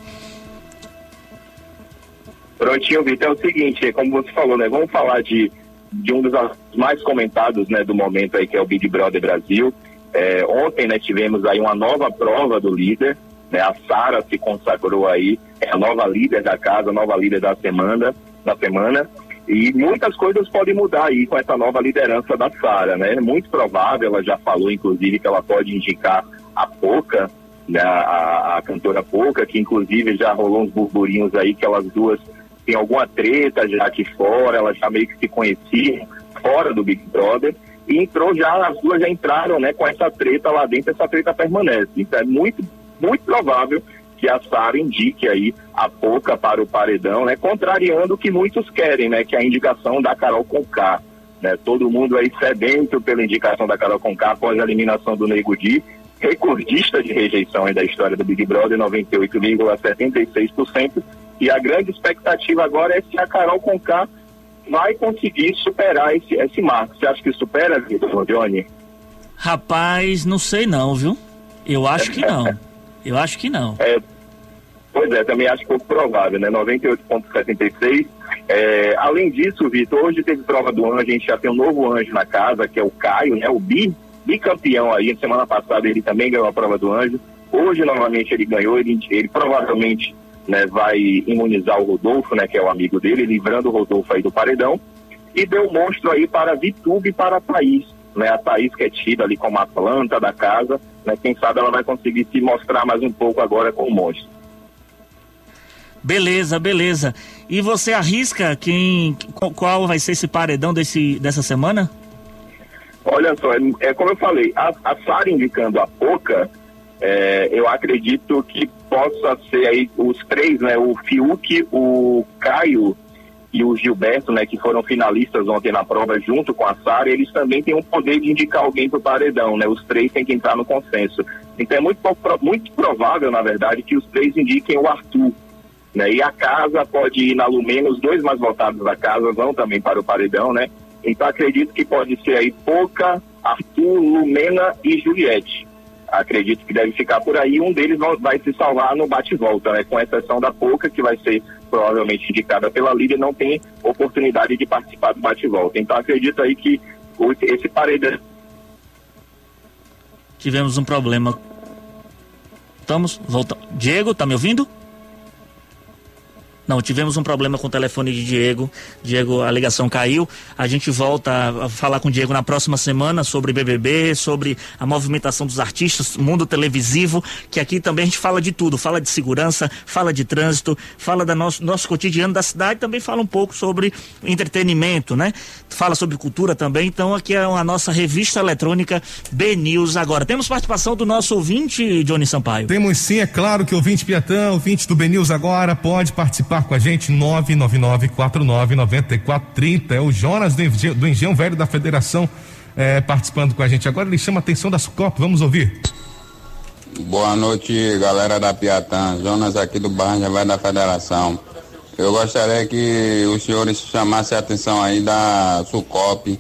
Prontinho, Vitor. É o seguinte, como você falou, né? Vamos falar de, de um dos mais comentados né, do momento aí, que é o Big Brother Brasil. É, ontem, né, tivemos aí uma nova prova do líder. Né? A Sara se consagrou aí, é a nova líder da casa, a nova líder da semana, da semana. E muitas coisas podem mudar aí com essa nova liderança da Sara, né? Muito provável, ela já falou, inclusive, que ela pode indicar a Poca, né? a, a cantora Poca, que inclusive já rolou uns burburinhos aí que elas duas têm alguma treta já aqui fora, elas já meio que se conheciam fora do Big Brother e entrou já, as duas já entraram, né, com essa treta lá dentro, essa treta permanece. Então é muito muito provável que a Sara indique aí a Pouca para o paredão, né? Contrariando o que muitos querem, né? Que é a indicação da Carol Conká, né? Todo mundo aí sedento pela indicação da Carol Conká após a eliminação do Nego Di, recordista de rejeição da história do Big Brother, 98,76%. E a grande expectativa agora é se a Carol Conká vai conseguir superar esse, esse marco. Você acha que supera, Vitor Johnny? Rapaz, não sei não, viu? Eu acho que não. Eu acho que não. É, pois é, também acho pouco provável, né? 98,76. É, além disso, Vitor, hoje teve prova do anjo, a gente já tem um novo anjo na casa, que é o Caio, né? O bi, bicampeão aí. Semana passada ele também ganhou a prova do anjo. Hoje, novamente, ele ganhou, ele, ele provavelmente né, vai imunizar o Rodolfo, né? Que é o amigo dele, livrando o Rodolfo aí do paredão. E deu monstro aí para Vitube e para Thaís né, a Thaís que é tida ali como a planta da casa, né, quem sabe ela vai conseguir se mostrar mais um pouco agora com o monstro. Beleza, beleza. E você arrisca quem, qual vai ser esse paredão desse, dessa semana? Olha só, é, é como eu falei, a, a Sara indicando a Poca, é, eu acredito que possa ser aí os três, né? O Fiuk, o Caio e o Gilberto, né, que foram finalistas ontem na prova junto com a Sara, eles também têm o poder de indicar alguém para o paredão, né? Os três têm que entrar no consenso. Então é muito, muito provável, na verdade, que os três indiquem o Arthur. Né? E a casa pode ir na Lumena, os dois mais votados da casa vão também para o paredão, né? Então acredito que pode ser aí Poca, Arthur, Lumena e Juliette acredito que deve ficar por aí. Um deles vai se salvar no bate-volta, né? Com exceção da Pouca, que vai ser provavelmente indicada pela Lídia, não tem oportunidade de participar do bate-volta. Então acredito aí que esse paredão. Tivemos um problema. Estamos voltando. Diego, tá me ouvindo? Não, tivemos um problema com o telefone de Diego. Diego, a ligação caiu. A gente volta a falar com o Diego na próxima semana sobre BBB, sobre a movimentação dos artistas, mundo televisivo, que aqui também a gente fala de tudo. Fala de segurança, fala de trânsito, fala do nosso, nosso cotidiano da cidade, também fala um pouco sobre entretenimento, né? Fala sobre cultura também. Então aqui é a nossa revista eletrônica B News agora. Temos participação do nosso ouvinte, Johnny Sampaio. Temos sim, é claro que ouvinte Piatã, ouvinte do B News agora, pode participar com a gente, 999499430. É o Jonas do Engenho, do Engenho Velho da Federação é, participando com a gente. Agora ele chama a atenção da Sucop, vamos ouvir. Boa noite, galera da Piatã. Jonas aqui do Barra Velho da Federação. Eu gostaria que os senhores chamassem a atenção aí da Sucop,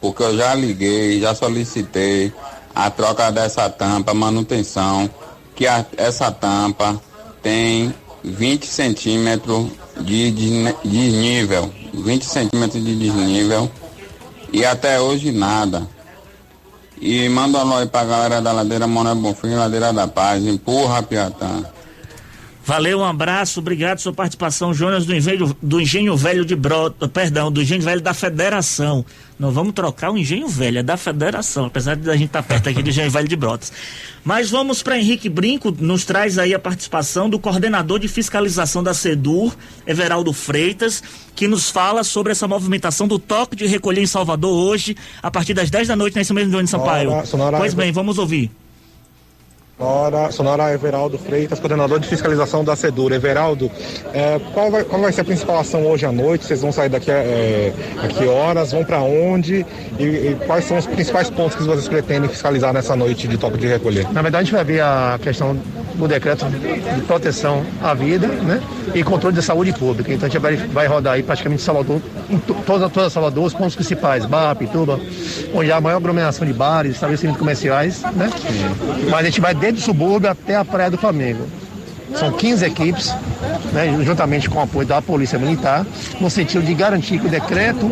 porque eu já liguei, já solicitei a troca dessa tampa, manutenção, que a, essa tampa tem 20 centímetros de desnível, 20 centímetros de desnível e até hoje nada. E manda um alô aí pra galera da Ladeira Moné Bonfim, Ladeira da Paz, empurra Piatã. Valeu, um abraço, obrigado sua participação, Jonas do Engenho, do Engenho Velho de Brota, perdão, do Engenho Velho da Federação. Não vamos trocar o Engenho Velho, é da Federação, apesar de a gente estar tá perto aqui do Engenho Velho de Brotas. Mas vamos para Henrique Brinco, nos traz aí a participação do coordenador de fiscalização da SEDUR, Everaldo Freitas, que nos fala sobre essa movimentação do toque de recolher em Salvador hoje, a partir das 10 da noite, nesse mesmo de Sampaio. Sonora, Sonora, pois bem, vamos ouvir. Sonora, Sonora Everaldo Freitas, coordenador de fiscalização da SEDUR. Everaldo, é, qual, vai, qual, vai, ser a principal ação hoje à noite? Vocês vão sair daqui é, a que horas? Vão para onde? E, e, quais são os principais pontos que vocês pretendem fiscalizar nessa noite de toque de recolher? Na verdade, a gente vai ver a questão do decreto de proteção à vida né, e controle da saúde pública. Então a gente vai, vai rodar aí praticamente Salvador, em toda, toda Salvador, os pontos principais, Bar, Pituba, onde há a maior aglomeração de bares, estabelecimentos comerciais, né? Mas a gente vai desde o subúrbio até a Praia do Flamengo. São 15 equipes, né, juntamente com o apoio da Polícia Militar, no sentido de garantir que o decreto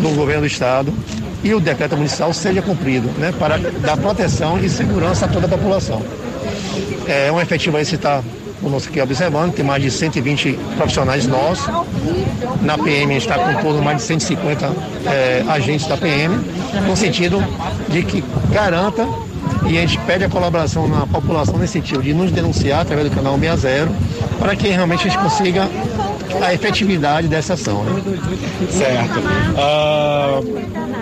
do governo do Estado e o decreto municipal seja cumprido, né, para dar proteção e segurança a toda a população. É um efetivo aí que está conosco aqui observando, tem mais de 120 profissionais nossos. Na PM está com todo mais de 150 é, agentes da PM, no sentido de que garanta e a gente pede a colaboração na população nesse sentido de nos denunciar através do canal 60 para que realmente a gente consiga a efetividade dessa ação. Né? Certo. Uh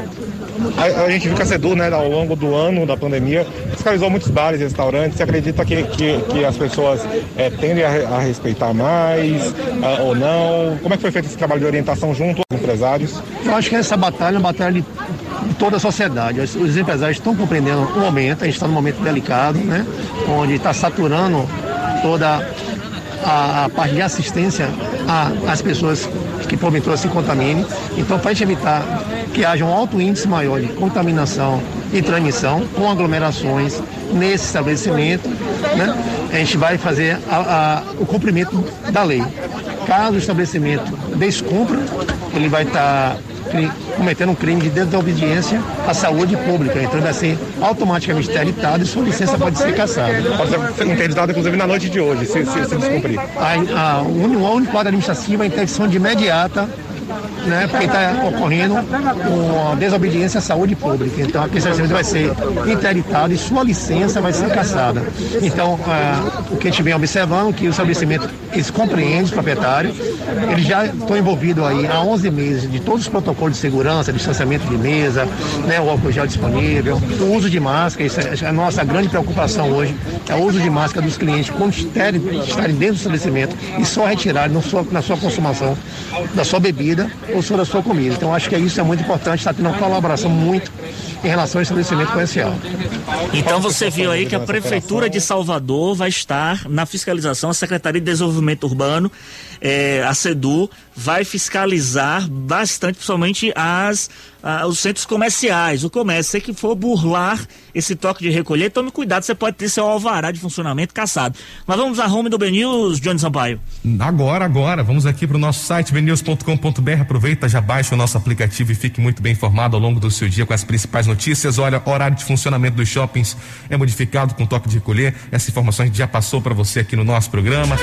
a, a gente viu que a Sedu, né, ao longo do ano da pandemia, fiscalizou muitos bares e restaurantes. Você acredita que, que, que as pessoas é, tendem a, a, respeitar mais uh, ou não? Como é que foi feito esse trabalho de orientação junto aos empresários? Eu acho que essa batalha é uma batalha de toda a sociedade. Os, os empresários estão compreendendo o momento, a gente está num momento delicado, né? Onde está saturando toda a, a parte de assistência às pessoas que porventura se contaminem. Então, para a gente evitar que haja um alto índice maior de contaminação e transmissão com aglomerações nesse estabelecimento, né, a gente vai fazer a, a, o cumprimento da lei. Caso o estabelecimento descumpra, ele vai estar tá cometendo um crime de desobediência à saúde pública. Então vai ser automaticamente interditado e sua licença pode ser cassada. Pode ser interditado, inclusive, na noite de hoje, se, se, se descumprir. A, a, a único quadro administrativo é a interdição de imediata né, porque está ocorrendo uma desobediência à saúde pública. Então, aquele estabelecimento vai ser interditado e sua licença vai ser cassada. Então, ah, o que a gente vem observando é que o estabelecimento, eles compreendem os proprietários, eles já estão envolvidos aí há 11 meses de todos os protocolos de segurança, distanciamento de mesa, né, o álcool gel disponível, o uso de máscara, isso é a nossa grande preocupação hoje, é o uso de máscara dos clientes quando estarem, estarem dentro do estabelecimento e só retirarem na sua, na sua consumação da sua bebida ou sobre a sua comida. Então acho que isso é muito importante, está tendo uma colaboração muito em relação ao estabelecimento comercial. Então você viu aí que a Prefeitura de Salvador vai estar na fiscalização, a Secretaria de Desenvolvimento Urbano, é, a SEDU, vai fiscalizar bastante, principalmente as, os centros comerciais, o comércio. Se que for burlar esse toque de recolher, tome cuidado, você pode ter seu alvará de funcionamento caçado. Mas vamos a home do BNews, Johnny Sampaio. Agora, agora, vamos aqui para o nosso site bnews.com.br, aproveita, já baixa o nosso aplicativo e fique muito bem informado ao longo do seu dia com as principais notícias. Olha, horário de funcionamento dos shoppings é modificado com toque de recolher, essa informação a gente já passou para você aqui no nosso programa.